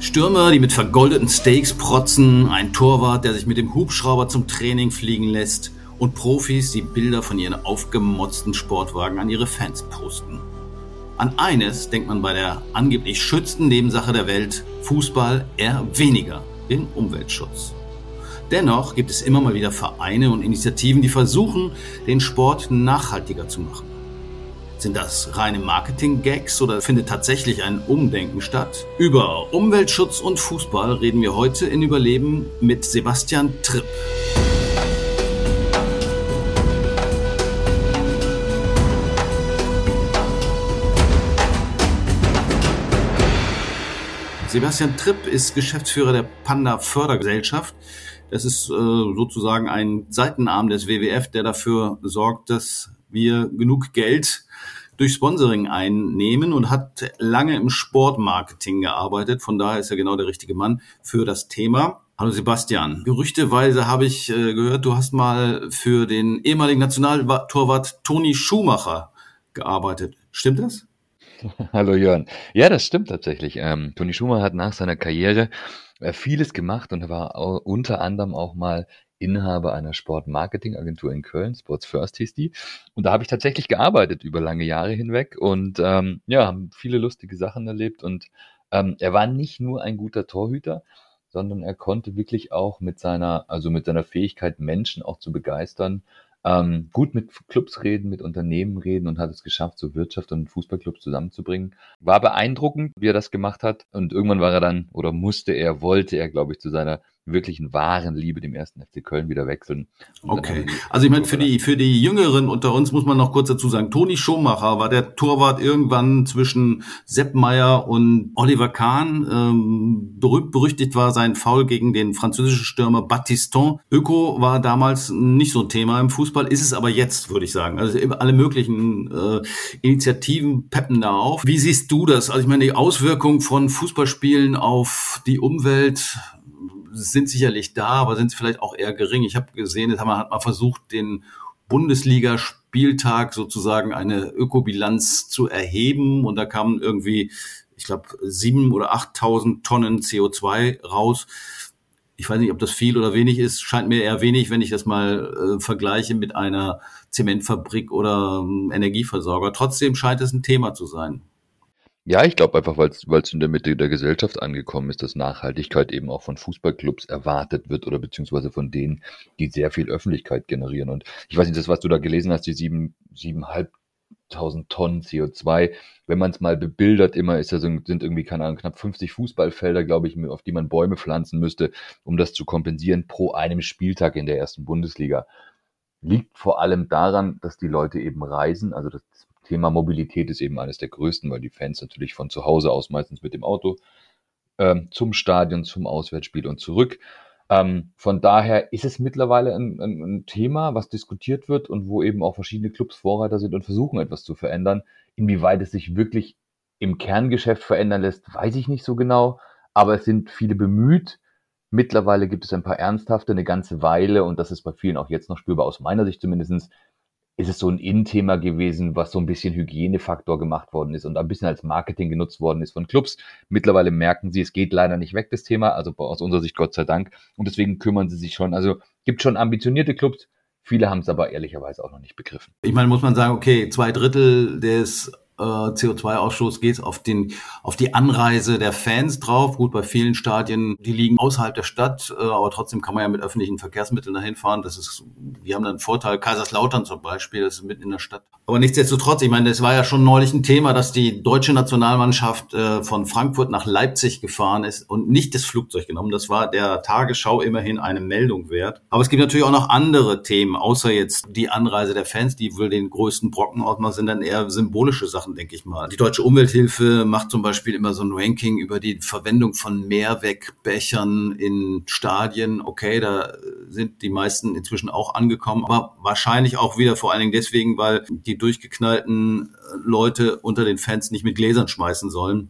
Stürmer, die mit vergoldeten Steaks protzen, ein Torwart, der sich mit dem Hubschrauber zum Training fliegen lässt und Profis, die Bilder von ihren aufgemotzten Sportwagen an ihre Fans posten. An eines denkt man bei der angeblich schützten Nebensache der Welt, Fußball, eher weniger, den Umweltschutz. Dennoch gibt es immer mal wieder Vereine und Initiativen, die versuchen, den Sport nachhaltiger zu machen. Sind das reine Marketing-Gags oder findet tatsächlich ein Umdenken statt? Über Umweltschutz und Fußball reden wir heute in Überleben mit Sebastian Tripp. Sebastian Tripp ist Geschäftsführer der Panda Fördergesellschaft. Das ist äh, sozusagen ein Seitenarm des WWF, der dafür sorgt, dass wir genug Geld durch Sponsoring einnehmen und hat lange im Sportmarketing gearbeitet. Von daher ist er genau der richtige Mann für das Thema. Hallo Sebastian. Gerüchteweise habe ich äh, gehört, du hast mal für den ehemaligen Nationaltorwart Toni Schumacher gearbeitet. Stimmt das? Hallo Jörn. Ja, das stimmt tatsächlich. Ähm, Toni Schumacher hat nach seiner Karriere äh, vieles gemacht und war unter anderem auch mal Inhaber einer Sportmarketingagentur in Köln, Sports First hieß die. Und da habe ich tatsächlich gearbeitet über lange Jahre hinweg und ähm, ja, haben viele lustige Sachen erlebt. Und ähm, er war nicht nur ein guter Torhüter, sondern er konnte wirklich auch mit seiner, also mit seiner Fähigkeit, Menschen auch zu begeistern, ähm, gut mit Clubs reden, mit Unternehmen reden und hat es geschafft, so Wirtschaft und Fußballclubs zusammenzubringen. War beeindruckend, wie er das gemacht hat. Und irgendwann war er dann, oder musste er, wollte er, glaube ich, zu seiner wirklichen wahren Liebe dem ersten FC Köln wieder wechseln. Okay. Also ich meine, für die, für die Jüngeren unter uns muss man noch kurz dazu sagen, Toni Schumacher war der Torwart irgendwann zwischen Sepp Meyer und Oliver Kahn. Ähm, berühmt berüchtigt war sein Foul gegen den französischen Stürmer Battiston. Öko war damals nicht so ein Thema im Fußball, ist es aber jetzt, würde ich sagen. Also alle möglichen äh, Initiativen peppen da auf. Wie siehst du das? Also ich meine, die Auswirkung von Fußballspielen auf die Umwelt, sind sicherlich da, aber sind vielleicht auch eher gering. Ich habe gesehen, man hat mal versucht, den Bundesliga-Spieltag sozusagen eine Ökobilanz zu erheben und da kamen irgendwie, ich glaube, sieben oder achttausend Tonnen CO2 raus. Ich weiß nicht, ob das viel oder wenig ist. Scheint mir eher wenig, wenn ich das mal äh, vergleiche mit einer Zementfabrik oder ähm, Energieversorger. Trotzdem scheint es ein Thema zu sein. Ja, ich glaube einfach, weil es in der Mitte der Gesellschaft angekommen ist, dass Nachhaltigkeit eben auch von Fußballclubs erwartet wird oder beziehungsweise von denen, die sehr viel Öffentlichkeit generieren. Und ich weiß nicht, das, was du da gelesen hast, die sieben, siebeneinhalbtausend Tonnen CO2, wenn man es mal bebildert, immer ist so, sind irgendwie, keine Ahnung, knapp 50 Fußballfelder, glaube ich, auf die man Bäume pflanzen müsste, um das zu kompensieren pro einem Spieltag in der ersten Bundesliga. Liegt vor allem daran, dass die Leute eben reisen, also das Thema Mobilität ist eben eines der größten, weil die Fans natürlich von zu Hause aus meistens mit dem Auto ähm, zum Stadion, zum Auswärtsspiel und zurück. Ähm, von daher ist es mittlerweile ein, ein, ein, Thema, was diskutiert wird und wo eben auch verschiedene Clubs Vorreiter sind und versuchen etwas zu verändern. Inwieweit es sich wirklich im Kerngeschäft verändern lässt, weiß ich nicht so genau, aber es sind viele bemüht. Mittlerweile gibt es ein paar ernsthafte, eine ganze Weile und das ist bei vielen auch jetzt noch spürbar, aus meiner Sicht zumindestens ist es so ein In-Thema gewesen, was so ein bisschen Hygienefaktor gemacht worden ist und ein bisschen als Marketing genutzt worden ist von Clubs. Mittlerweile merken sie, es geht leider nicht weg, das Thema, also aus unserer Sicht Gott sei Dank. Und deswegen kümmern sie sich schon. Also gibt schon ambitionierte Clubs, viele haben es aber ehrlicherweise auch noch nicht begriffen. Ich meine, muss man sagen, okay, zwei Drittel des äh, CO2-Ausstoß geht auf den auf die Anreise der Fans drauf. Gut, bei vielen Stadien, die liegen außerhalb der Stadt, äh, aber trotzdem kann man ja mit öffentlichen Verkehrsmitteln dahin fahren. Das ist, wir haben dann einen Vorteil. Kaiserslautern zum Beispiel, das ist mitten in der Stadt. Aber nichtsdestotrotz, ich meine, das war ja schon neulich ein Thema, dass die deutsche Nationalmannschaft äh, von Frankfurt nach Leipzig gefahren ist und nicht das Flugzeug genommen. Das war der Tagesschau immerhin eine Meldung wert. Aber es gibt natürlich auch noch andere Themen, außer jetzt die Anreise der Fans, die wohl den größten Brocken ausmachen, sind dann eher symbolische Sachen Sachen, denke ich mal. Die Deutsche Umwelthilfe macht zum Beispiel immer so ein Ranking über die Verwendung von Mehrwegbechern in Stadien. Okay, da sind die meisten inzwischen auch angekommen, aber wahrscheinlich auch wieder vor allen Dingen deswegen, weil die durchgeknallten Leute unter den Fans nicht mit Gläsern schmeißen sollen.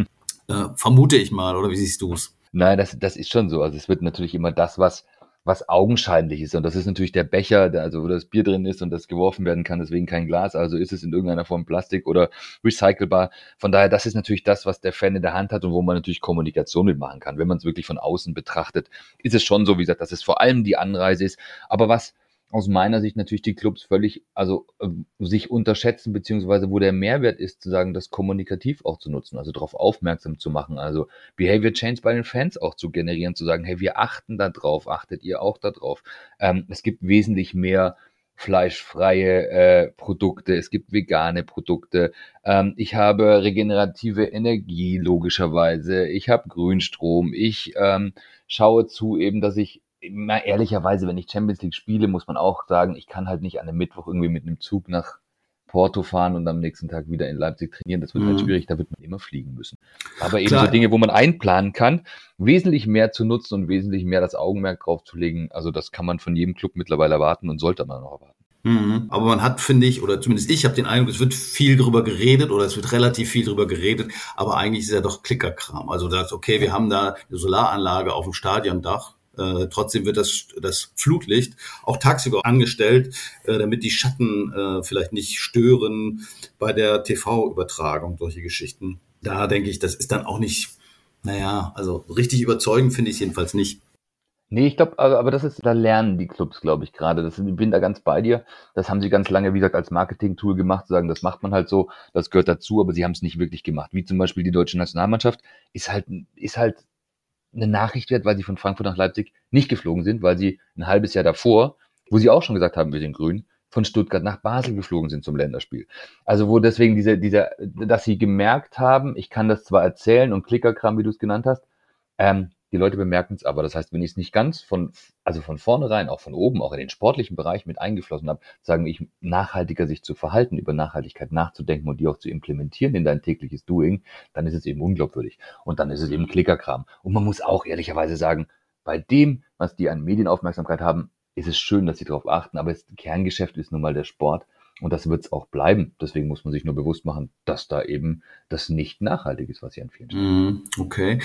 äh, vermute ich mal, oder wie siehst du es? Nein, das, das ist schon so. Also es wird natürlich immer das, was was augenscheinlich ist. Und das ist natürlich der Becher, der, also wo das Bier drin ist und das geworfen werden kann, deswegen kein Glas. Also ist es in irgendeiner Form Plastik oder recycelbar. Von daher, das ist natürlich das, was der Fan in der Hand hat und wo man natürlich Kommunikation mitmachen kann. Wenn man es wirklich von außen betrachtet, ist es schon so, wie gesagt, dass es vor allem die Anreise ist. Aber was aus meiner Sicht natürlich die Clubs völlig, also äh, sich unterschätzen, beziehungsweise wo der Mehrwert ist, zu sagen, das kommunikativ auch zu nutzen, also darauf aufmerksam zu machen, also Behavior Change bei den Fans auch zu generieren, zu sagen, hey, wir achten da drauf, achtet ihr auch da drauf. Ähm, es gibt wesentlich mehr fleischfreie äh, Produkte, es gibt vegane Produkte, ähm, ich habe regenerative Energie logischerweise, ich habe Grünstrom, ich ähm, schaue zu eben, dass ich na, ehrlicherweise, wenn ich Champions League spiele, muss man auch sagen, ich kann halt nicht an einem Mittwoch irgendwie mit einem Zug nach Porto fahren und am nächsten Tag wieder in Leipzig trainieren. Das wird halt mhm. halt schwierig, da wird man immer fliegen müssen. Aber eben Klar. so Dinge, wo man einplanen kann, wesentlich mehr zu nutzen und wesentlich mehr das Augenmerk drauf zu legen. Also das kann man von jedem Club mittlerweile erwarten und sollte man auch erwarten. Mhm. Aber man hat, finde ich, oder zumindest ich habe den Eindruck, es wird viel drüber geredet oder es wird relativ viel drüber geredet, aber eigentlich ist ja doch Klickerkram. Also das, okay, wir haben da eine Solaranlage auf dem Stadiondach, äh, trotzdem wird das, das Flutlicht auch tagsüber angestellt, äh, damit die Schatten äh, vielleicht nicht stören bei der TV-Übertragung, solche Geschichten. Da denke ich, das ist dann auch nicht, naja, also richtig überzeugend finde ich jedenfalls nicht. Nee, ich glaube, aber, das ist, da lernen die Clubs, glaube ich, gerade. Das, ich bin da ganz bei dir. Das haben sie ganz lange, wie gesagt, als Marketing-Tool gemacht, zu sagen, das macht man halt so, das gehört dazu, aber sie haben es nicht wirklich gemacht. Wie zum Beispiel die deutsche Nationalmannschaft ist halt, ist halt eine Nachricht wert, weil sie von Frankfurt nach Leipzig nicht geflogen sind, weil sie ein halbes Jahr davor, wo sie auch schon gesagt haben, wir sind grün, von Stuttgart nach Basel geflogen sind zum Länderspiel. Also wo deswegen diese, dieser, dass sie gemerkt haben, ich kann das zwar erzählen und Klickerkram, wie du es genannt hast, ähm, die Leute bemerken es aber. Das heißt, wenn ich es nicht ganz von, also von vornherein, auch von oben, auch in den sportlichen Bereich mit eingeflossen habe, sagen ich, nachhaltiger sich zu verhalten, über Nachhaltigkeit nachzudenken und die auch zu implementieren in dein tägliches Doing, dann ist es eben unglaubwürdig. Und dann ist es eben Klickerkram. Und man muss auch ehrlicherweise sagen, bei dem, was die an Medienaufmerksamkeit haben, ist es schön, dass sie darauf achten, aber das Kerngeschäft ist nun mal der Sport. Und das wird es auch bleiben. Deswegen muss man sich nur bewusst machen, dass da eben das nicht nachhaltig ist, was hier an vielen Stellen. Okay.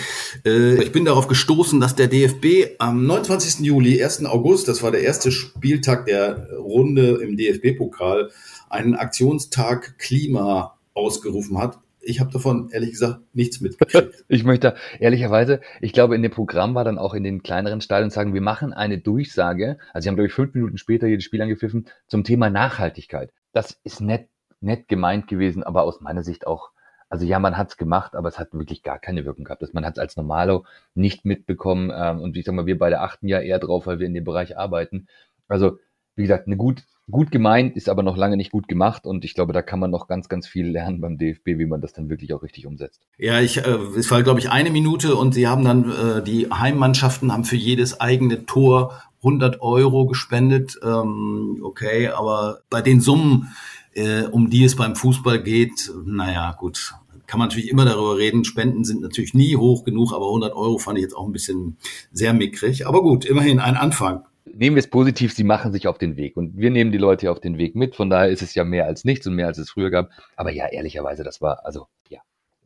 Äh, ich bin darauf gestoßen, dass der DFB am 29. Juli, 1. August, das war der erste Spieltag der Runde im DFB-Pokal, einen Aktionstag Klima ausgerufen hat ich habe davon ehrlich gesagt nichts mitgekriegt. ich möchte ehrlicherweise, ich glaube, in dem Programm war dann auch in den kleineren Stadien sagen, wir machen eine Durchsage. Also sie haben, glaube ich, fünf Minuten später jedes Spiel angepfiffen zum Thema Nachhaltigkeit. Das ist nett, nett gemeint gewesen, aber aus meiner Sicht auch also ja, man hat's gemacht, aber es hat wirklich gar keine Wirkung gehabt. man hat es als Normalo nicht mitbekommen. Ähm, und ich sag mal, wir beide achten ja eher drauf, weil wir in dem Bereich arbeiten. Also, wie gesagt, eine gut, gut gemeint, ist aber noch lange nicht gut gemacht und ich glaube, da kann man noch ganz, ganz viel lernen beim DFB, wie man das dann wirklich auch richtig umsetzt. Ja, ich, äh, es war, glaube ich, eine Minute und sie haben dann, äh, die Heimmannschaften haben für jedes eigene Tor 100 Euro gespendet. Ähm, okay, aber bei den Summen, äh, um die es beim Fußball geht, naja, gut, kann man natürlich immer darüber reden. Spenden sind natürlich nie hoch genug, aber 100 Euro fand ich jetzt auch ein bisschen sehr mickrig. Aber gut, immerhin ein Anfang nehmen wir es positiv, sie machen sich auf den Weg. Und wir nehmen die Leute auf den Weg mit. Von daher ist es ja mehr als nichts und mehr als es früher gab. Aber ja, ehrlicherweise, das war, also, ja,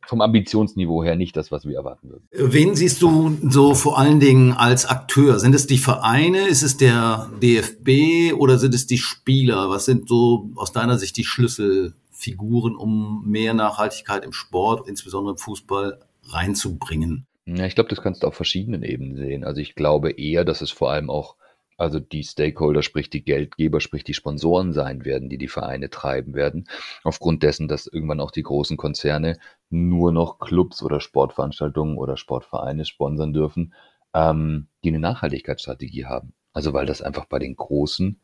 vom Ambitionsniveau her nicht das, was wir erwarten würden. Wen siehst du so vor allen Dingen als Akteur? Sind es die Vereine? Ist es der DFB oder sind es die Spieler? Was sind so aus deiner Sicht die Schlüsselfiguren, um mehr Nachhaltigkeit im Sport, insbesondere im Fußball, reinzubringen? Ja, ich glaube, das kannst du auf verschiedenen Ebenen sehen. Also ich glaube eher, dass es vor allem auch also die Stakeholder, sprich die Geldgeber, sprich die Sponsoren sein werden, die die Vereine treiben werden, aufgrund dessen, dass irgendwann auch die großen Konzerne nur noch Clubs oder Sportveranstaltungen oder Sportvereine sponsern dürfen, ähm, die eine Nachhaltigkeitsstrategie haben. Also weil das einfach bei den großen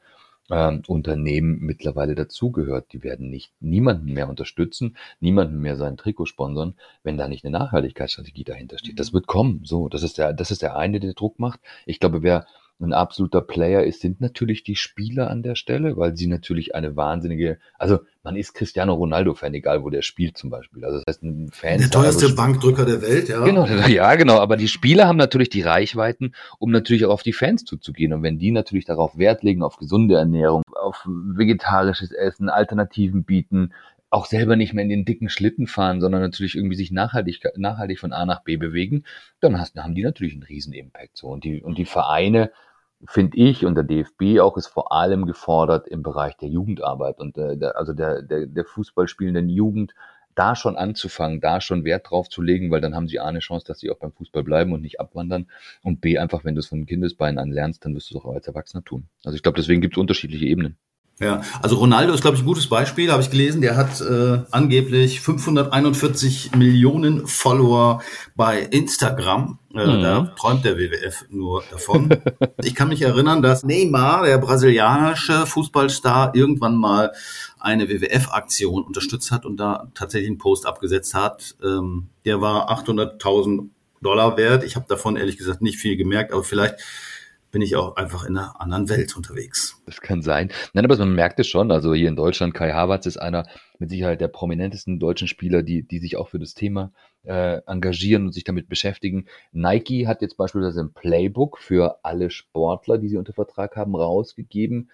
ähm, Unternehmen mittlerweile dazugehört. Die werden nicht niemanden mehr unterstützen, niemanden mehr sein Trikot sponsern, wenn da nicht eine Nachhaltigkeitsstrategie dahinter steht. Das wird kommen. So, das ist der, das ist der eine, der Druck macht. Ich glaube, wer ein absoluter Player ist, sind natürlich die Spieler an der Stelle, weil sie natürlich eine wahnsinnige, also man ist Cristiano Ronaldo-Fan, egal wo der spielt zum Beispiel. Also das heißt, ein Fan. Der teuerste also, Bankdrücker der Welt, ja. Genau, ja, genau. Aber die Spieler haben natürlich die Reichweiten, um natürlich auch auf die Fans zuzugehen. Und wenn die natürlich darauf Wert legen, auf gesunde Ernährung, auf vegetarisches Essen, Alternativen bieten, auch selber nicht mehr in den dicken Schlitten fahren, sondern natürlich irgendwie sich nachhaltig, nachhaltig von A nach B bewegen, dann hast, haben die natürlich einen riesen Impact. So. Und die, und die Vereine finde ich, und der DFB auch ist vor allem gefordert im Bereich der Jugendarbeit und äh, der, also der, der, der Fußballspielenden Jugend da schon anzufangen, da schon Wert drauf zu legen, weil dann haben sie A eine Chance, dass sie auch beim Fußball bleiben und nicht abwandern. Und B einfach, wenn du es von Kindesbeinen an lernst, dann wirst du es auch als Erwachsener tun. Also ich glaube, deswegen gibt es unterschiedliche Ebenen. Ja, also Ronaldo ist, glaube ich, ein gutes Beispiel, habe ich gelesen. Der hat äh, angeblich 541 Millionen Follower bei Instagram. Äh, mhm. Da träumt der WWF nur davon. ich kann mich erinnern, dass Neymar, der brasilianische Fußballstar, irgendwann mal eine WWF-Aktion unterstützt hat und da tatsächlich einen Post abgesetzt hat. Ähm, der war 800.000 Dollar wert. Ich habe davon ehrlich gesagt nicht viel gemerkt, aber vielleicht bin ich auch einfach in einer anderen Welt unterwegs. Das kann sein. Nein, aber man merkt es schon. Also hier in Deutschland, Kai Havertz ist einer mit Sicherheit der prominentesten deutschen Spieler, die, die sich auch für das Thema äh, engagieren und sich damit beschäftigen. Nike hat jetzt beispielsweise ein Playbook für alle Sportler, die sie unter Vertrag haben, rausgegeben.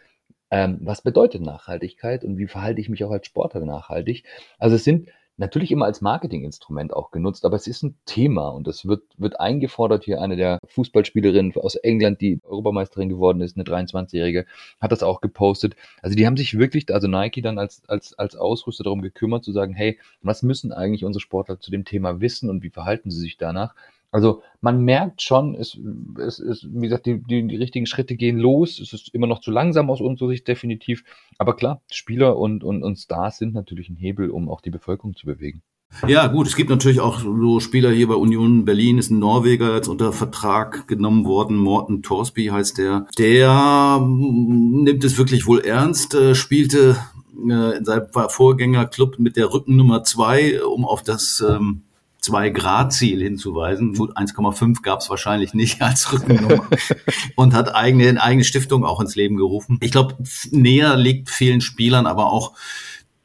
Ähm, was bedeutet Nachhaltigkeit und wie verhalte ich mich auch als Sportler nachhaltig? Also es sind natürlich immer als Marketinginstrument auch genutzt, aber es ist ein Thema und es wird, wird eingefordert. Hier eine der Fußballspielerinnen aus England, die Europameisterin geworden ist, eine 23-Jährige, hat das auch gepostet. Also die haben sich wirklich, also Nike dann als, als, als Ausrüster darum gekümmert, zu sagen, hey, was müssen eigentlich unsere Sportler zu dem Thema wissen und wie verhalten sie sich danach? Also man merkt schon, es, es ist, wie gesagt, die, die, die richtigen Schritte gehen los. Es ist immer noch zu langsam aus unserer Sicht definitiv. Aber klar, Spieler und, und, und Stars sind natürlich ein Hebel, um auch die Bevölkerung zu bewegen. Ja, gut, es gibt natürlich auch so Spieler hier bei Union Berlin, ist ein Norweger jetzt unter Vertrag genommen worden, Morten Torsby heißt der. Der mm, nimmt es wirklich wohl ernst, äh, spielte äh, in seinem Vorgängerclub mit der Rückennummer zwei, um auf das ähm, 2-Grad-Ziel hinzuweisen. Gut, 1,5 gab es wahrscheinlich nicht als Rückennummer und hat eigene, eigene Stiftung auch ins Leben gerufen. Ich glaube, näher liegt vielen Spielern aber auch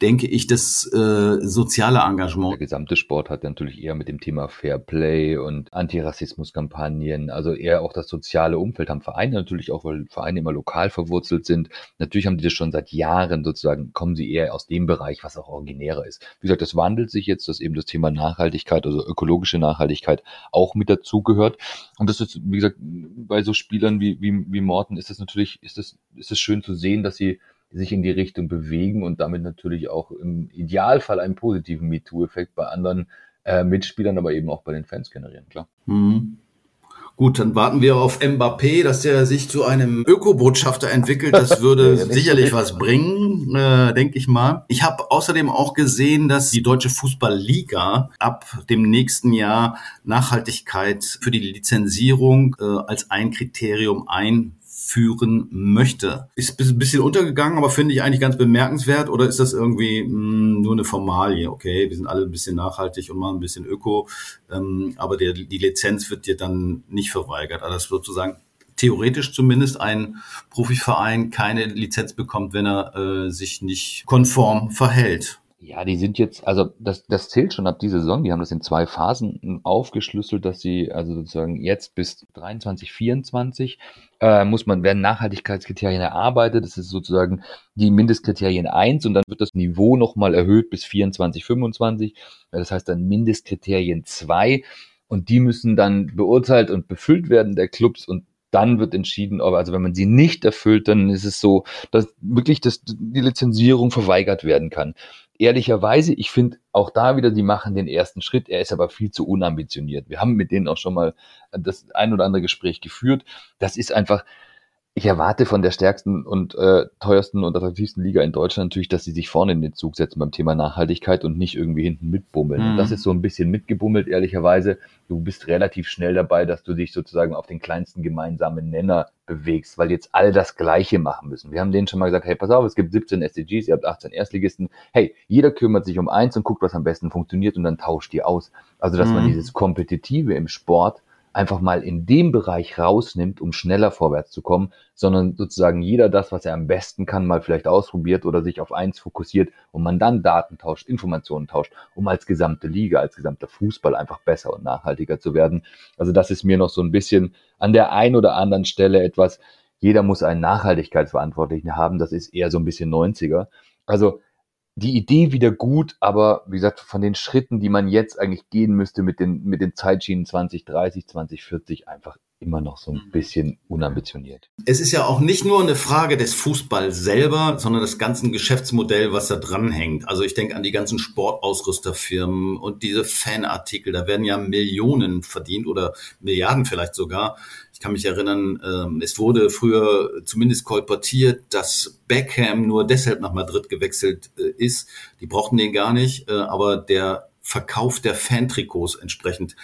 denke ich, das äh, soziale Engagement. Der gesamte Sport hat natürlich eher mit dem Thema Fair Play und Antirassismuskampagnen, also eher auch das soziale Umfeld haben Vereine natürlich auch, weil Vereine immer lokal verwurzelt sind. Natürlich haben die das schon seit Jahren sozusagen, kommen sie eher aus dem Bereich, was auch originärer ist. Wie gesagt, das wandelt sich jetzt, dass eben das Thema Nachhaltigkeit, also ökologische Nachhaltigkeit auch mit dazugehört. Und das ist, wie gesagt, bei so Spielern wie, wie, wie Morten ist es natürlich, ist es, ist es schön zu sehen, dass sie sich in die Richtung bewegen und damit natürlich auch im Idealfall einen positiven MeToo-Effekt bei anderen äh, Mitspielern, aber eben auch bei den Fans generieren, klar. Mhm. Gut, dann warten wir auf Mbappé, dass der sich zu einem Öko-Botschafter entwickelt. Das würde ja, sicherlich was bringen, äh, denke ich mal. Ich habe außerdem auch gesehen, dass die deutsche Fußballliga ab dem nächsten Jahr Nachhaltigkeit für die Lizenzierung äh, als ein Kriterium ein führen möchte. Ist ein bisschen untergegangen, aber finde ich eigentlich ganz bemerkenswert. Oder ist das irgendwie mh, hm, nur eine Formalie? Okay, wir sind alle ein bisschen nachhaltig und machen ein bisschen Öko, ähm, aber der, die Lizenz wird dir dann nicht verweigert. Also das sozusagen theoretisch zumindest ein Profiverein keine Lizenz bekommt, wenn er äh, sich nicht konform verhält. Ja, die sind jetzt, also das, das zählt schon ab dieser Saison. Die haben das in zwei Phasen aufgeschlüsselt, dass sie also sozusagen jetzt bis 23, 24 äh, muss man, werden Nachhaltigkeitskriterien erarbeitet. Das ist sozusagen die Mindestkriterien 1 und dann wird das Niveau nochmal erhöht bis 24, 25. Das heißt dann Mindestkriterien 2 und die müssen dann beurteilt und befüllt werden der Clubs und dann wird entschieden, ob, also wenn man sie nicht erfüllt, dann ist es so, dass wirklich das, die Lizenzierung verweigert werden kann ehrlicherweise, ich finde auch da wieder, die machen den ersten Schritt. Er ist aber viel zu unambitioniert. Wir haben mit denen auch schon mal das ein oder andere Gespräch geführt. Das ist einfach, ich erwarte von der stärksten und äh, teuersten und attraktivsten Liga in Deutschland natürlich, dass sie sich vorne in den Zug setzen beim Thema Nachhaltigkeit und nicht irgendwie hinten mitbummeln. Mhm. Und das ist so ein bisschen mitgebummelt, ehrlicherweise. Du bist relativ schnell dabei, dass du dich sozusagen auf den kleinsten gemeinsamen Nenner bewegst, weil jetzt alle das Gleiche machen müssen. Wir haben denen schon mal gesagt, hey, pass auf, es gibt 17 SDGs, ihr habt 18 Erstligisten. Hey, jeder kümmert sich um eins und guckt, was am besten funktioniert und dann tauscht die aus. Also, dass mhm. man dieses Kompetitive im Sport einfach mal in dem Bereich rausnimmt, um schneller vorwärts zu kommen, sondern sozusagen jeder das, was er am besten kann, mal vielleicht ausprobiert oder sich auf eins fokussiert und man dann Daten tauscht, Informationen tauscht, um als gesamte Liga, als gesamter Fußball einfach besser und nachhaltiger zu werden. Also das ist mir noch so ein bisschen an der einen oder anderen Stelle etwas, jeder muss einen Nachhaltigkeitsverantwortlichen haben, das ist eher so ein bisschen 90er. Also die Idee wieder gut, aber wie gesagt, von den Schritten, die man jetzt eigentlich gehen müsste mit den, mit den Zeitschienen 2030, 2040, einfach immer noch so ein mhm. bisschen unambitioniert. Es ist ja auch nicht nur eine Frage des Fußballs selber, sondern des ganzen Geschäftsmodells, was da dranhängt. Also ich denke an die ganzen Sportausrüsterfirmen und diese Fanartikel, da werden ja Millionen verdient oder Milliarden vielleicht sogar. Ich kann mich erinnern, ähm, es wurde früher zumindest kolportiert, dass Beckham nur deshalb nach Madrid gewechselt äh, ist. Die brauchten den gar nicht, äh, aber der Verkauf der Fantrikots entsprechend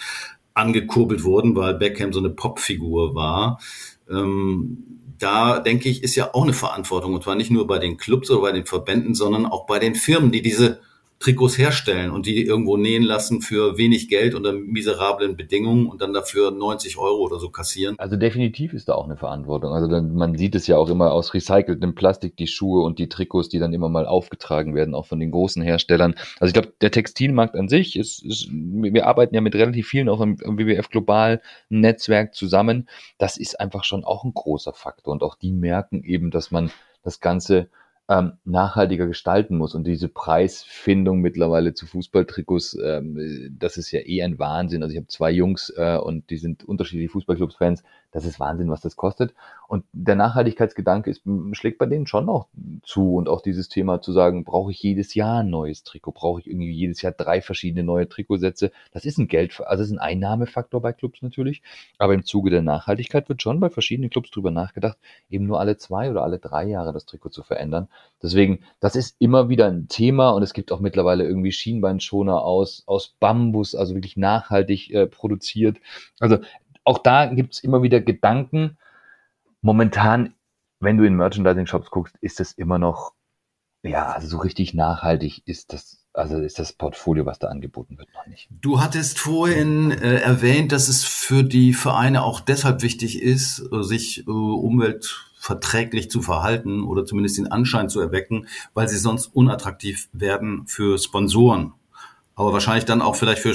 angekurbelt wurden, weil Beckham so eine Popfigur war. Ähm, da denke ich, ist ja auch eine Verantwortung, und zwar nicht nur bei den Clubs oder bei den Verbänden, sondern auch bei den Firmen, die diese Trikots herstellen und die irgendwo nähen lassen für wenig Geld unter miserablen Bedingungen und dann dafür 90 Euro oder so kassieren. Also definitiv ist da auch eine Verantwortung. Also dann, man sieht es ja auch immer aus recyceltem Plastik, die Schuhe und die Trikots, die dann immer mal aufgetragen werden, auch von den großen Herstellern. Also ich glaube, der Textilmarkt an sich ist, ist, wir arbeiten ja mit relativ vielen auch im, im WWF Global Netzwerk zusammen. Das ist einfach schon auch ein großer Faktor und auch die merken eben, dass man das Ganze ähm, nachhaltiger gestalten muss. Und diese Preisfindung mittlerweile zu Fußballtrikots, ähm, das ist ja eh ein Wahnsinn. Also ich habe zwei Jungs äh, und die sind unterschiedliche Fußballclubs-Fans. Das ist Wahnsinn, was das kostet. Und der Nachhaltigkeitsgedanke ist, schlägt bei denen schon noch zu. Und auch dieses Thema zu sagen, brauche ich jedes Jahr ein neues Trikot? Brauche ich irgendwie jedes Jahr drei verschiedene neue Trikotsätze? Das ist ein Geld, also ist ein Einnahmefaktor bei Clubs natürlich. Aber im Zuge der Nachhaltigkeit wird schon bei verschiedenen Clubs drüber nachgedacht, eben nur alle zwei oder alle drei Jahre das Trikot zu verändern. Deswegen, das ist immer wieder ein Thema und es gibt auch mittlerweile irgendwie Schienbeinschoner aus, aus Bambus, also wirklich nachhaltig äh, produziert. Also auch da gibt es immer wieder Gedanken. Momentan, wenn du in Merchandising-Shops guckst, ist das immer noch, ja, also so richtig nachhaltig ist das also ist das Portfolio, was da angeboten wird, noch nicht. Du hattest vorhin äh, erwähnt, dass es für die Vereine auch deshalb wichtig ist, äh, sich äh, umweltverträglich zu verhalten oder zumindest den Anschein zu erwecken, weil sie sonst unattraktiv werden für Sponsoren. Aber wahrscheinlich dann auch vielleicht für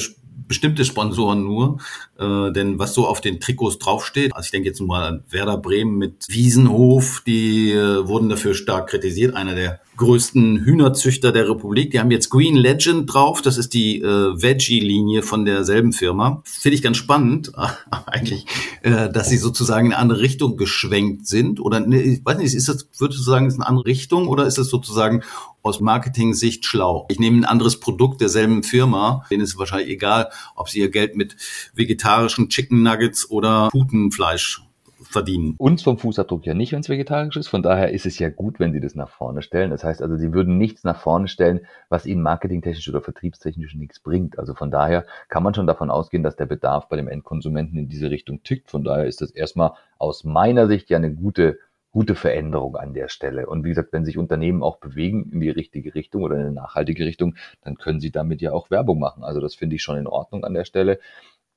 bestimmte Sponsoren nur, äh, denn was so auf den Trikots draufsteht, also ich denke jetzt mal an Werder Bremen mit Wiesenhof, die äh, wurden dafür stark kritisiert, einer der größten Hühnerzüchter der Republik. Die haben jetzt Green Legend drauf. Das ist die äh, Veggie-Linie von derselben Firma. Finde ich ganz spannend, eigentlich, äh, dass sie sozusagen in eine andere Richtung geschwenkt sind. Oder ne, ich weiß nicht, ist das, würdest du sagen, ist eine andere Richtung oder ist das sozusagen aus Marketing-Sicht schlau? Ich nehme ein anderes Produkt derselben Firma. Denen ist es wahrscheinlich egal, ob sie ihr Geld mit vegetarischen Chicken Nuggets oder Putenfleisch verdienen. Uns vom Fußabdruck ja nicht, wenn es vegetarisch ist. Von daher ist es ja gut, wenn sie das nach vorne stellen. Das heißt also, sie würden nichts nach vorne stellen, was ihnen marketingtechnisch oder vertriebstechnisch nichts bringt. Also von daher kann man schon davon ausgehen, dass der Bedarf bei dem Endkonsumenten in diese Richtung tickt. Von daher ist das erstmal aus meiner Sicht ja eine gute gute Veränderung an der Stelle. Und wie gesagt, wenn sich Unternehmen auch bewegen in die richtige Richtung oder in eine nachhaltige Richtung, dann können sie damit ja auch Werbung machen. Also das finde ich schon in Ordnung an der Stelle.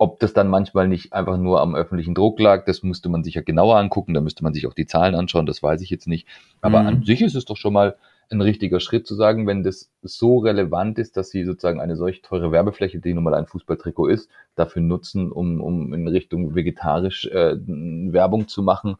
Ob das dann manchmal nicht einfach nur am öffentlichen Druck lag, das müsste man sich ja genauer angucken. Da müsste man sich auch die Zahlen anschauen, das weiß ich jetzt nicht. Aber mhm. an sich ist es doch schon mal ein richtiger Schritt zu sagen, wenn das so relevant ist, dass sie sozusagen eine solch teure Werbefläche, die nun mal ein Fußballtrikot ist, dafür nutzen, um, um in Richtung vegetarisch äh, Werbung zu machen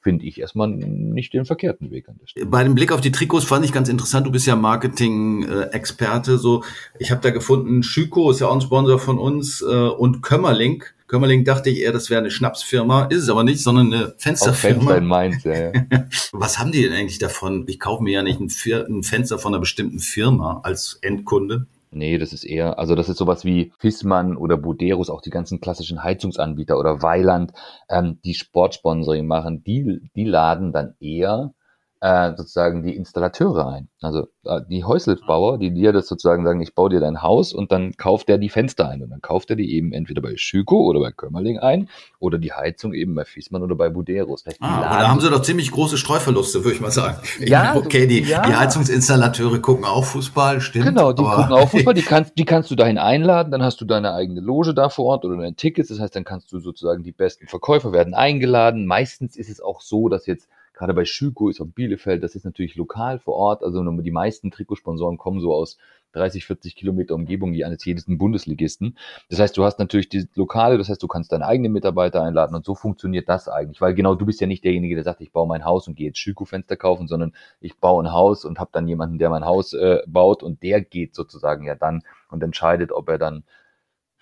finde ich erstmal nicht den verkehrten Weg an der Stelle. Bei dem Blick auf die Trikots fand ich ganz interessant, du bist ja Marketing-Experte, so ich habe da gefunden, Schüko ist ja auch ein Sponsor von uns äh, und Kömmerling. Kömmerling dachte ich eher, das wäre eine Schnapsfirma, ist es aber nicht, sondern eine Fensterfirma. Auch Fenster in Mainz, ja, ja. Was haben die denn eigentlich davon? Ich kaufe mir ja nicht ein, Fenster von einer bestimmten Firma als Endkunde. Nee, das ist eher, also das ist sowas wie Fissmann oder Buderus, auch die ganzen klassischen Heizungsanbieter oder Weiland, ähm, die Sportsponsoring machen, die, die laden dann eher äh, sozusagen die Installateure ein. Also äh, die Häuselbauer, die dir das sozusagen sagen, ich baue dir dein Haus und dann kauft der die Fenster ein und dann kauft er die eben entweder bei Schüko oder bei Kömmerling ein oder die Heizung eben bei Fiesmann oder bei heißt, ah, da haben sie doch ziemlich große Streuverluste, würde ich mal sagen. Ja, okay, die, ja. die Heizungsinstallateure gucken auch Fußball, stimmt. Genau, die gucken auch Fußball, die kannst, die kannst du dahin einladen, dann hast du deine eigene Loge da vor Ort oder deine Tickets, das heißt, dann kannst du sozusagen die besten Verkäufer werden eingeladen. Meistens ist es auch so, dass jetzt gerade bei Schüko ist auf Bielefeld, das ist natürlich lokal vor Ort. Also die meisten Trikotsponsoren kommen so aus 30, 40 Kilometer Umgebung eines jeden Bundesligisten. Das heißt, du hast natürlich die Lokale, das heißt, du kannst deine eigenen Mitarbeiter einladen und so funktioniert das eigentlich. Weil genau du bist ja nicht derjenige, der sagt, ich baue mein Haus und gehe jetzt Schüko-Fenster kaufen, sondern ich baue ein Haus und habe dann jemanden, der mein Haus äh, baut und der geht sozusagen ja dann und entscheidet, ob er dann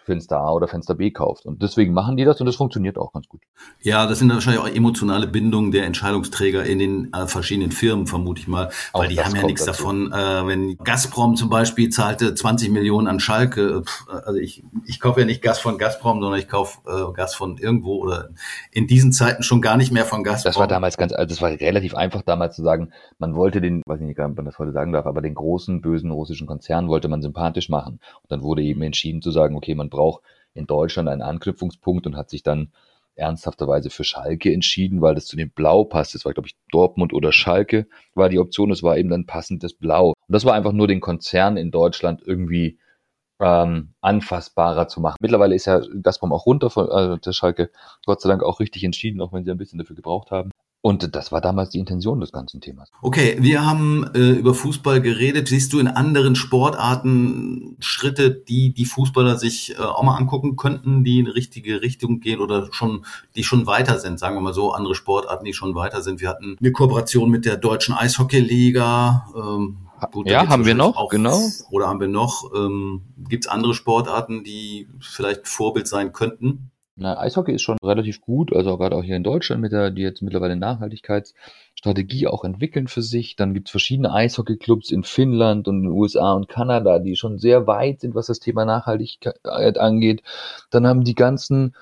Fenster A oder Fenster B kauft. Und deswegen machen die das und das funktioniert auch ganz gut. Ja, das sind wahrscheinlich auch emotionale Bindungen der Entscheidungsträger in den äh, verschiedenen Firmen, vermute ich mal. Weil auch die haben ja nichts dazu. davon, äh, wenn Gazprom zum Beispiel zahlte 20 Millionen an Schalke. Pff, also ich, ich kaufe ja nicht Gas von Gazprom, sondern ich kaufe äh, Gas von irgendwo oder in diesen Zeiten schon gar nicht mehr von Gazprom. Das war damals ganz, also das war relativ einfach damals zu sagen, man wollte den, weiß nicht, ob man das heute sagen darf, aber den großen, bösen russischen Konzern wollte man sympathisch machen. Und dann wurde eben entschieden zu sagen, okay, man braucht in Deutschland einen Anknüpfungspunkt und hat sich dann ernsthafterweise für Schalke entschieden, weil das zu dem Blau passt. Das war, glaube ich, Dortmund oder Schalke war die Option. Es war eben dann passendes Blau. Und das war einfach nur den Konzern in Deutschland irgendwie ähm, anfassbarer zu machen. Mittlerweile ist ja Gazprom auch runter von äh, der Schalke, Gott sei Dank auch richtig entschieden, auch wenn sie ein bisschen dafür gebraucht haben. Und das war damals die Intention des ganzen Themas. Okay, wir haben äh, über Fußball geredet. Siehst du in anderen Sportarten Schritte, die die Fußballer sich äh, auch mal angucken könnten, die in die richtige Richtung gehen oder schon, die schon weiter sind? Sagen wir mal so, andere Sportarten, die schon weiter sind. Wir hatten eine Kooperation mit der deutschen Eishockeyliga. Ähm, Gut, ja, haben wir noch, auch, genau. Oder haben wir noch, ähm, gibt es andere Sportarten, die vielleicht Vorbild sein könnten? Na, Eishockey ist schon relativ gut, also gerade auch hier in Deutschland mit der, die jetzt mittlerweile Nachhaltigkeitsstrategie auch entwickeln für sich. Dann gibt es verschiedene Eishockeyclubs in Finnland und in den USA und Kanada, die schon sehr weit sind, was das Thema Nachhaltigkeit angeht. Dann haben die ganzen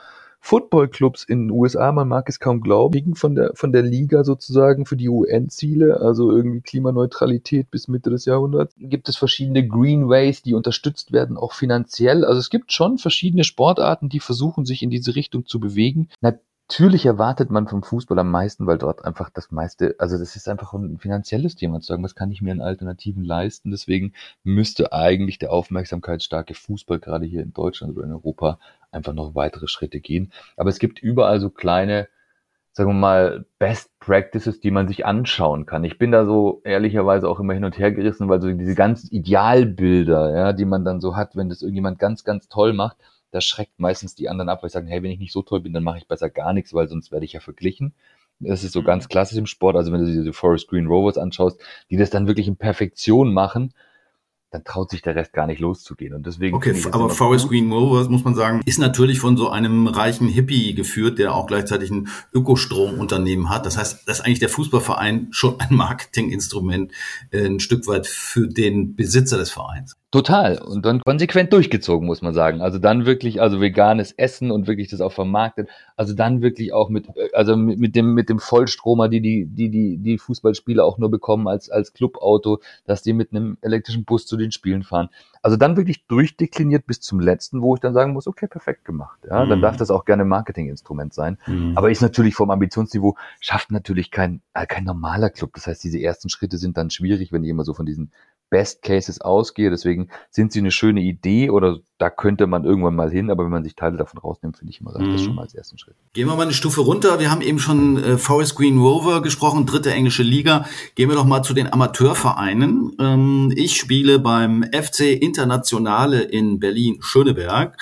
Footballclubs in den USA, man mag es kaum glauben, von der, von der Liga sozusagen für die UN-Ziele, also irgendwie Klimaneutralität bis Mitte des Jahrhunderts. Gibt es verschiedene Greenways, die unterstützt werden, auch finanziell. Also es gibt schon verschiedene Sportarten, die versuchen, sich in diese Richtung zu bewegen. Natürlich erwartet man vom Fußball am meisten, weil dort einfach das meiste, also das ist einfach ein finanzielles Thema zu sagen, was kann ich mir an Alternativen leisten. Deswegen müsste eigentlich der aufmerksamkeitsstarke Fußball gerade hier in Deutschland oder in Europa einfach noch weitere Schritte gehen. Aber es gibt überall so kleine, sagen wir mal, Best Practices, die man sich anschauen kann. Ich bin da so ehrlicherweise auch immer hin und her gerissen, weil so diese ganzen Idealbilder, ja, die man dann so hat, wenn das irgendjemand ganz, ganz toll macht, das schreckt meistens die anderen ab, weil ich sage, hey, wenn ich nicht so toll bin, dann mache ich besser gar nichts, weil sonst werde ich ja verglichen. Das ist so ganz mhm. klassisch im Sport. Also wenn du diese Forest Green Rovers anschaust, die das dann wirklich in Perfektion machen dann traut sich der Rest gar nicht loszugehen. Und deswegen. Okay, aber Forest Green Rovers, muss man sagen, ist natürlich von so einem reichen Hippie geführt, der auch gleichzeitig ein Ökostromunternehmen hat. Das heißt, das ist eigentlich der Fußballverein schon ein Marketinginstrument äh, ein Stück weit für den Besitzer des Vereins. Total. Und dann konsequent durchgezogen, muss man sagen. Also dann wirklich, also veganes Essen und wirklich das auch vermarktet. Also dann wirklich auch mit, also mit, mit dem, mit dem Vollstromer, die, die, die, die, die Fußballspieler auch nur bekommen als, als Clubauto, dass die mit einem elektrischen Bus zu den Spielen fahren. Also dann wirklich durchdekliniert bis zum letzten, wo ich dann sagen muss, okay, perfekt gemacht. Ja, mhm. dann darf das auch gerne Marketinginstrument sein. Mhm. Aber ist natürlich vom Ambitionsniveau, schafft natürlich kein, äh, kein normaler Club. Das heißt, diese ersten Schritte sind dann schwierig, wenn ich immer so von diesen Best Cases ausgehe. Deswegen sind sie eine schöne Idee oder da könnte man irgendwann mal hin, aber wenn man sich Teile davon rausnimmt, finde ich immer, reicht das schon mhm. mal als ersten Schritt. Gehen wir mal eine Stufe runter. Wir haben eben schon äh, Forest Green Rover gesprochen, dritte englische Liga. Gehen wir doch mal zu den Amateurvereinen. Ähm, ich spiele beim FC Internationale in Berlin-Schöneberg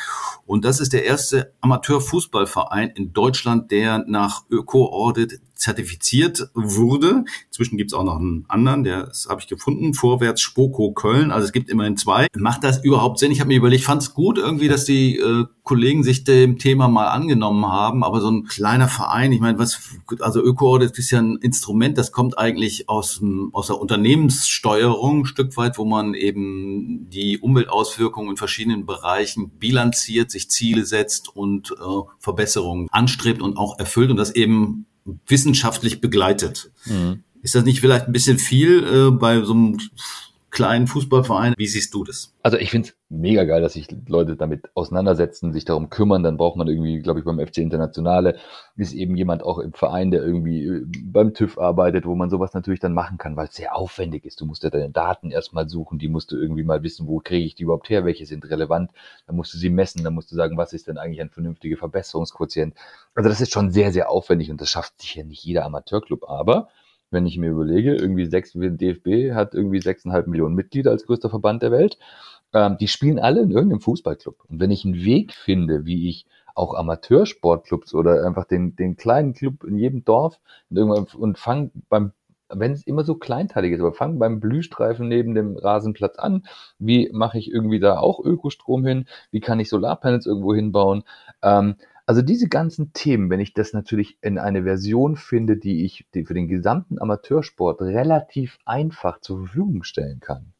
und das ist der erste Amateurfußballverein in Deutschland, der nach Öko-Audit zertifiziert wurde. Inzwischen gibt es auch noch einen anderen, der habe ich gefunden, Vorwärts Spoko Köln. Also es gibt immerhin zwei. Macht das überhaupt Sinn? Ich habe mir überlegt, fand es gut irgendwie, dass die äh, Kollegen sich dem Thema mal angenommen haben, aber so ein kleiner Verein, ich meine, was, also Öko-Audit ist ja ein Instrument, das kommt eigentlich aus, aus der Unternehmenssteuerung ein Stück weit, wo man eben die Umweltauswirkungen in verschiedenen Bereichen bilanziert, sich Ziele setzt und äh, Verbesserungen anstrebt und auch erfüllt und das eben wissenschaftlich begleitet. Mhm. Ist das nicht vielleicht ein bisschen viel äh, bei so einem kleinen Fußballverein? Wie siehst du das? Also ich finde es mega geil, dass sich Leute damit auseinandersetzen, sich darum kümmern. Dann braucht man irgendwie, glaube ich, beim FC Internationale ist eben jemand auch im Verein, der irgendwie äh, beim TÜV arbeitet, wo man sowas natürlich dann machen kann, weil es sehr aufwendig ist. Du musst ja deine Daten erstmal suchen, die musst du irgendwie mal wissen, wo kriege ich die überhaupt her, welche sind relevant. Dann musst du sie messen, dann musst du sagen, was ist denn eigentlich ein vernünftiger Verbesserungsquotient. Also das ist schon sehr, sehr aufwendig und das schafft sicher nicht jeder Amateurclub. Aber wenn ich mir überlege, irgendwie sechs, DFB hat irgendwie sechseinhalb Millionen Mitglieder als größter Verband der Welt. Ähm, die spielen alle in irgendeinem Fußballclub. Und wenn ich einen Weg finde, wie ich auch Amateursportclubs oder einfach den, den kleinen Club in jedem Dorf und, fange beim wenn es immer so kleinteilig ist, aber fang beim Blühstreifen neben dem Rasenplatz an. Wie mache ich irgendwie da auch Ökostrom hin? Wie kann ich Solarpanels irgendwo hinbauen? Ähm, also diese ganzen Themen, wenn ich das natürlich in eine Version finde, die ich für den gesamten Amateursport relativ einfach zur Verfügung stellen kann,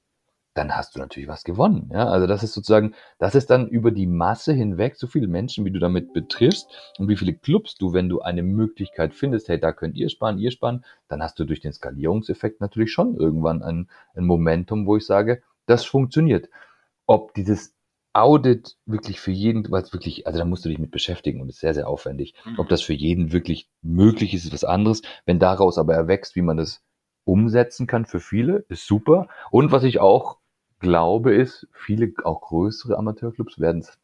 dann hast du natürlich was gewonnen. Ja? Also das ist sozusagen, das ist dann über die Masse hinweg so viele Menschen, wie du damit betriffst und wie viele Clubs du, wenn du eine Möglichkeit findest, hey, da könnt ihr sparen, ihr sparen, dann hast du durch den Skalierungseffekt natürlich schon irgendwann ein, ein Momentum, wo ich sage, das funktioniert. Ob dieses Audit wirklich für jeden, weil es wirklich, also da musst du dich mit beschäftigen und ist sehr, sehr aufwendig. Mhm. Ob das für jeden wirklich möglich ist, ist was anderes. Wenn daraus aber erwächst, wie man das umsetzen kann für viele, ist super. Und was ich auch glaube, ist, viele auch größere Amateurclubs werden es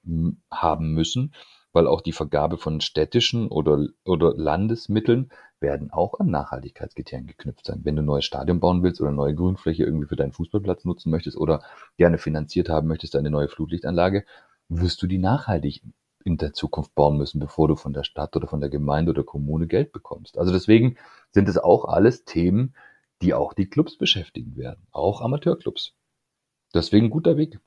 haben müssen, weil auch die Vergabe von städtischen oder, oder Landesmitteln werden auch an Nachhaltigkeitskriterien geknüpft sein. Wenn du ein neues Stadion bauen willst oder eine neue Grünfläche irgendwie für deinen Fußballplatz nutzen möchtest oder gerne finanziert haben möchtest, eine neue Flutlichtanlage, wirst du die nachhaltig in der Zukunft bauen müssen, bevor du von der Stadt oder von der Gemeinde oder Kommune Geld bekommst. Also deswegen sind es auch alles Themen, die auch die Clubs beschäftigen werden, auch Amateurclubs. Deswegen guter Weg.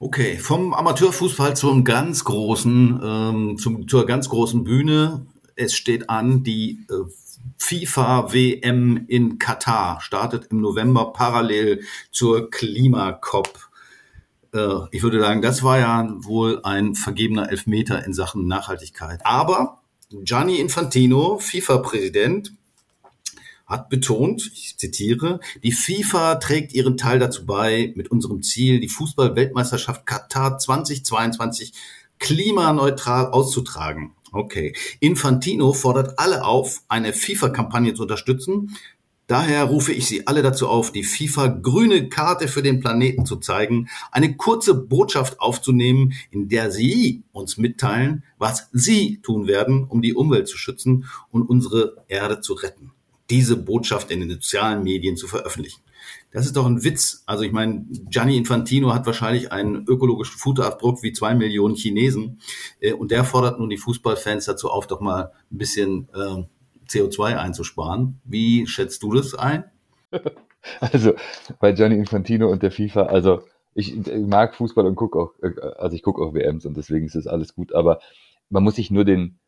Okay, vom Amateurfußball zum ganz großen, ähm, zum, zur ganz großen Bühne. Es steht an, die äh, FIFA WM in Katar startet im November parallel zur Klimakop. Äh, ich würde sagen, das war ja wohl ein vergebener Elfmeter in Sachen Nachhaltigkeit. Aber Gianni Infantino, FIFA-Präsident, hat betont, ich zitiere, die FIFA trägt ihren Teil dazu bei, mit unserem Ziel, die Fußball-Weltmeisterschaft Katar 2022 klimaneutral auszutragen. Okay. Infantino fordert alle auf, eine FIFA-Kampagne zu unterstützen. Daher rufe ich Sie alle dazu auf, die FIFA grüne Karte für den Planeten zu zeigen, eine kurze Botschaft aufzunehmen, in der Sie uns mitteilen, was Sie tun werden, um die Umwelt zu schützen und unsere Erde zu retten. Diese Botschaft in den sozialen Medien zu veröffentlichen. Das ist doch ein Witz. Also ich meine, Gianni Infantino hat wahrscheinlich einen ökologischen Fußabdruck wie zwei Millionen Chinesen äh, und der fordert nun die Fußballfans dazu auf, doch mal ein bisschen äh, CO2 einzusparen. Wie schätzt du das ein? Also bei Gianni Infantino und der FIFA, also ich, ich mag Fußball und gucke auch, äh, also ich gucke auch WMs und deswegen ist das alles gut, aber man muss sich nur den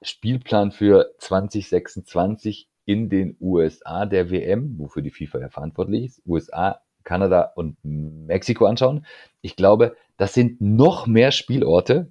Spielplan für 2026 in den USA der WM, wofür die FIFA ja verantwortlich ist, USA, Kanada und Mexiko anschauen. Ich glaube, das sind noch mehr Spielorte,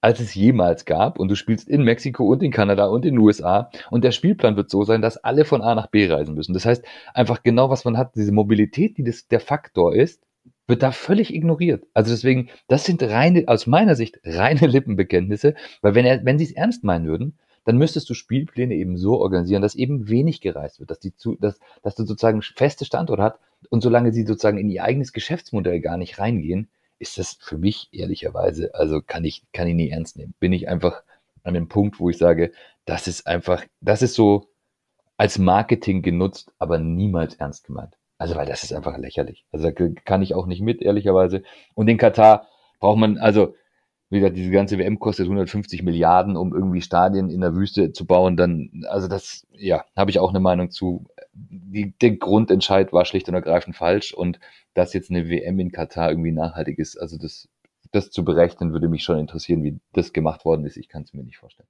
als es jemals gab. Und du spielst in Mexiko und in Kanada und in den USA. Und der Spielplan wird so sein, dass alle von A nach B reisen müssen. Das heißt, einfach genau, was man hat, diese Mobilität, die das, der Faktor ist, wird da völlig ignoriert. Also deswegen, das sind reine, aus meiner Sicht, reine Lippenbekenntnisse, weil wenn wenn sie es ernst meinen würden, dann müsstest du Spielpläne eben so organisieren, dass eben wenig gereist wird, dass, die zu, dass, dass du sozusagen feste Standort hat und solange sie sozusagen in ihr eigenes Geschäftsmodell gar nicht reingehen, ist das für mich ehrlicherweise, also kann ich, kann ich nie ernst nehmen. Bin ich einfach an dem Punkt, wo ich sage, das ist einfach, das ist so als Marketing genutzt, aber niemals ernst gemeint. Also, weil das ist einfach lächerlich. Also, da kann ich auch nicht mit, ehrlicherweise. Und in Katar braucht man, also, wie gesagt, diese ganze WM kostet 150 Milliarden, um irgendwie Stadien in der Wüste zu bauen, dann, also das, ja, habe ich auch eine Meinung zu. Die, der Grundentscheid war schlicht und ergreifend falsch und dass jetzt eine WM in Katar irgendwie nachhaltig ist, also das, das zu berechnen, würde mich schon interessieren, wie das gemacht worden ist. Ich kann es mir nicht vorstellen.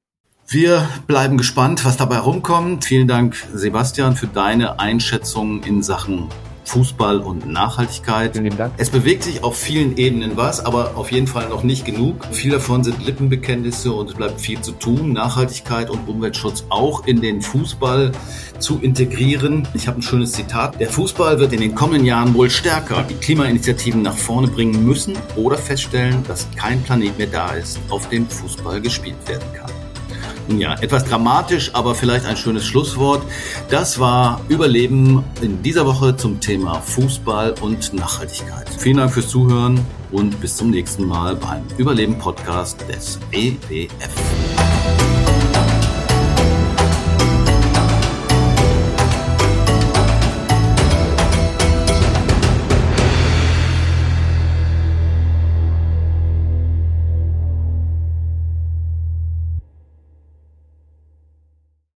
Wir bleiben gespannt, was dabei rumkommt. Vielen Dank, Sebastian, für deine Einschätzung in Sachen Fußball und Nachhaltigkeit. Vielen Dank. Es bewegt sich auf vielen Ebenen was, aber auf jeden Fall noch nicht genug. Viel davon sind Lippenbekenntnisse und es bleibt viel zu tun. Nachhaltigkeit und Umweltschutz auch in den Fußball zu integrieren. Ich habe ein schönes Zitat. Der Fußball wird in den kommenden Jahren wohl stärker die Klimainitiativen nach vorne bringen müssen oder feststellen, dass kein Planet mehr da ist, auf dem Fußball gespielt werden kann. Ja, etwas dramatisch, aber vielleicht ein schönes Schlusswort. Das war Überleben in dieser Woche zum Thema Fußball und Nachhaltigkeit. Vielen Dank fürs Zuhören und bis zum nächsten Mal beim Überleben Podcast des EWF.